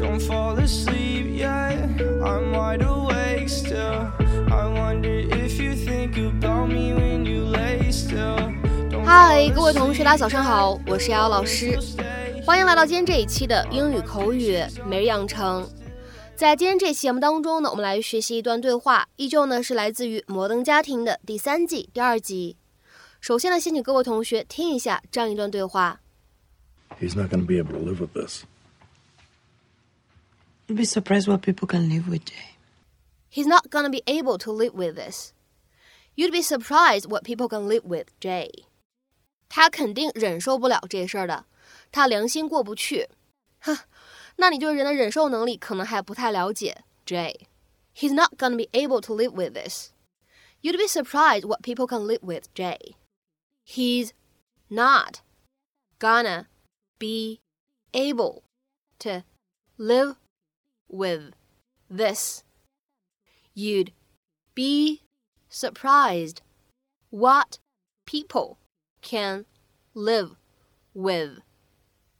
Don't fall asleep yet. I'm wide awake still. I wonder if you think about me when you lay still. 嗨，各位同学，大家早上好，我是瑶瑶老师，欢迎来到今天这一期的英语口语每日养成。在今天这期节目当中呢，我们来学习一段对话，依旧呢是来自于《摩登家庭》的第三季第二集。首先呢，先请各位同学听一下这样一段对话。He's not going to be able to live with this. You'd be surprised what people can live with, Jay. He's not gonna be able to live with this. You'd be surprised what people can live with, Jay. 他肯定忍受不了这事儿的，他良心过不去。哼，那你对人的忍受能力可能还不太了解，Jay. He's not gonna be able to live with this. You'd be surprised what people can live with, Jay. He's not gonna be able to live with this. You'd be surprised what people can live with.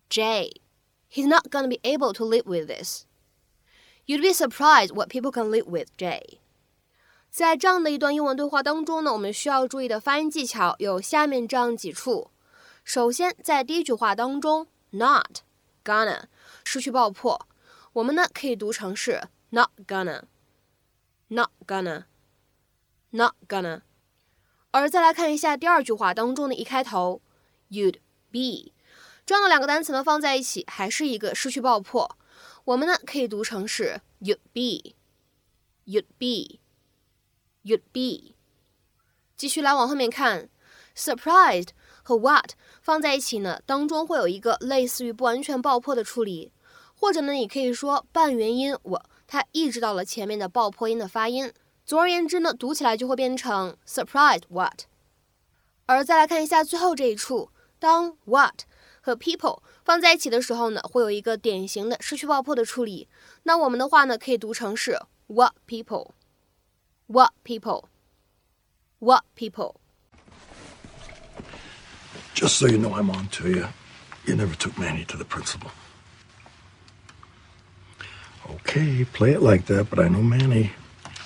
Jay, he's not gonna be able to live with this. You'd be surprised what people can live with, Jay. 在这样的一段英文对话当中呢，我们需要注意的发音技巧有下面这样几处。首先，在第一句话当中，not gonna 失去爆破， 我们呢可以读成是 not gonna，not gonna，not gonna。而再来看一下第二句话当中的一开头，you'd be 这样的两个单词呢放在一起，还是一个失去爆破，我们呢可以读成是 you'd be，you'd be，you'd be。继续来往后面看，surprised 和 what 放在一起呢，当中会有一个类似于不完全爆破的处理，或者呢，你可以说半元音我它抑制到了前面的爆破音的发音。总而言之呢，读起来就会变成 surprised what。而再来看一下最后这一处，当 what 和 people 放在一起的时候呢，会有一个典型的失去爆破的处理。那我们的话呢，可以读成是 what people，what people，what people。 Just so you know, I'm on to you. You never took Manny to the principal. Okay, play it like that, but I know Manny.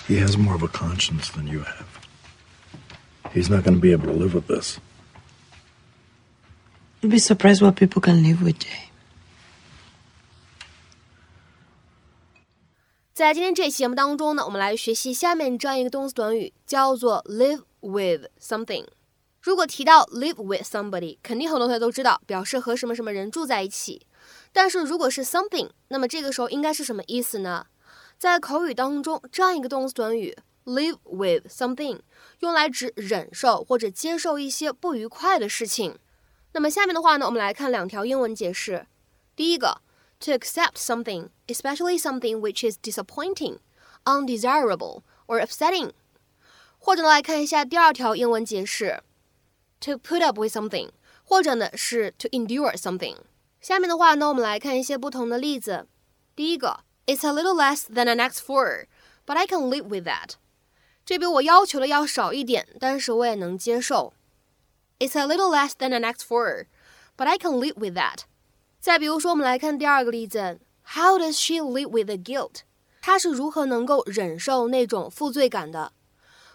He has more of a conscience than you have. He's not going to be able to live with this. You'd be surprised what people can live with, Jay. 在今天这期节目当中呢，我们来学习下面这样一个动词短语，叫做 live with something。如果提到 live with somebody，肯定很多同学都知道，表示和什么什么人住在一起。 但是如果是 something，那么这个时候应该是什么意思呢？在口语当中，这样一个动词短语 live with something 用来指忍受或者接受一些不愉快的事情。那么下面的话呢，我们来看两条英文解释。第一个，to accept something, especially something which is disappointing, undesirable or upsetting。或者呢，来看一下第二条英文解释，to put up with something，或者呢是 to endure something。下面的话呢，我们来看一些不同的例子。第一个，It's a little less than an X four, but I can live with that。这比我要求的要少一点，但是我也能接受。It's a little less than an X four, but I can live with that。再比如说，我们来看第二个例子，How does she live with the guilt？她是如何能够忍受那种负罪感的？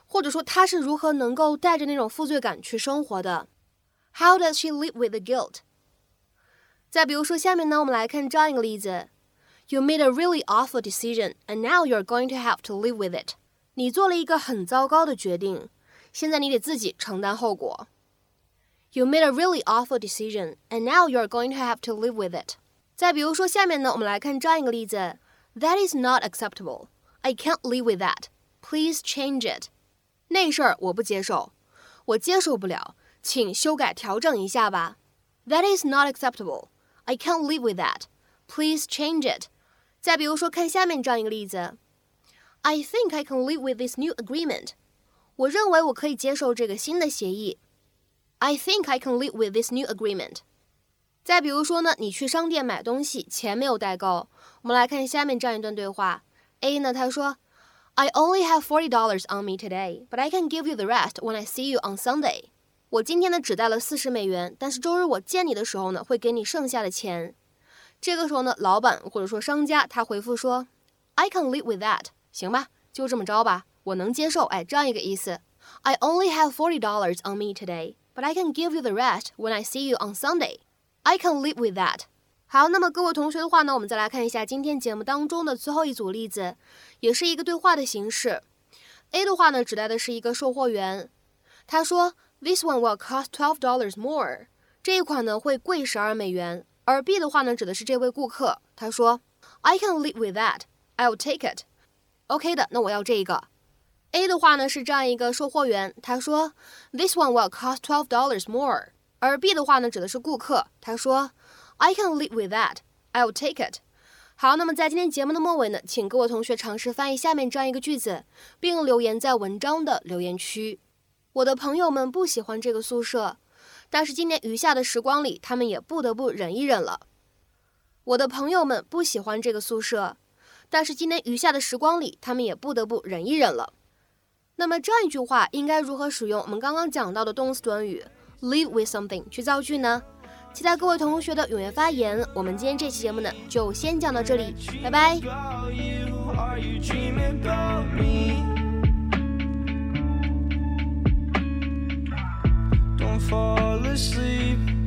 或者说，她是如何能够带着那种负罪感去生活的？How does she live with the guilt？再比如说，下面呢，我们来看这样一个例子：You made a really awful decision, and now you're going to have to live with it。你做了一个很糟糕的决定，现在你得自己承担后果。You made a really awful decision, and now you're going to have to live with it。再比如说，下面呢，我们来看这样一个例子：That is not acceptable. I can't live with that. Please change it. 那事儿我不接受，我接受不了，请修改调整一下吧。That is not acceptable. I can't live with that. Please change it. 再比如说，看下面这样一个例子：I think I can live with this new agreement. 我认为我可以接受这个新的协议。I think I can live with this new agreement. 再比如说呢，你去商店买东西，钱没有带够。我们来看下面这样一段对话。A 呢，他说：“I only have forty dollars on me today, but I can give you the rest when I see you on Sunday。” 我今天呢只带了四十美元，但是周日我见你的时候呢，会给你剩下的钱。这个时候呢，老板或者说商家他回复说，I can live with that，行吧，就这么着吧，我能接受，哎，这样一个意思。I only have forty dollars on me today, but I can give you the rest when I see you on Sunday. I can live with that. 好，那么各位同学的话呢，我们再来看一下今天节目当中的最后一组例子，也是一个对话的形式。A 的话呢，指代的是一个售货员，他说，This one will cost twelve dollars more。这一款呢会贵十二美元。而 B 的话呢，指的是这位顾客，他说，I can live with that. I'll take it. OK 的，那我要这个。A 的话呢是这样一个售货员，他说，This one will cost twelve dollars more。而 B 的话呢指的是顾客，他说，I can live with that. I'll take it. 好，那么在今天节目的末尾呢，请各位同学尝试翻译下面这样一个句子，并留言在文章的留言区。我的朋友们不喜欢这个宿舍。但是今年余下的时光里，他们也不得不忍一忍了。我的朋友们不喜欢这个宿舍，但是今年余下的时光里，他们也不得不忍一忍了。那么这样一句话应该如何使用我们刚刚讲到的动词短语 live with something 去造句呢？期待各位同学的踊跃发言。我们今天这期节目呢，就先讲到这里，拜拜。Fall asleep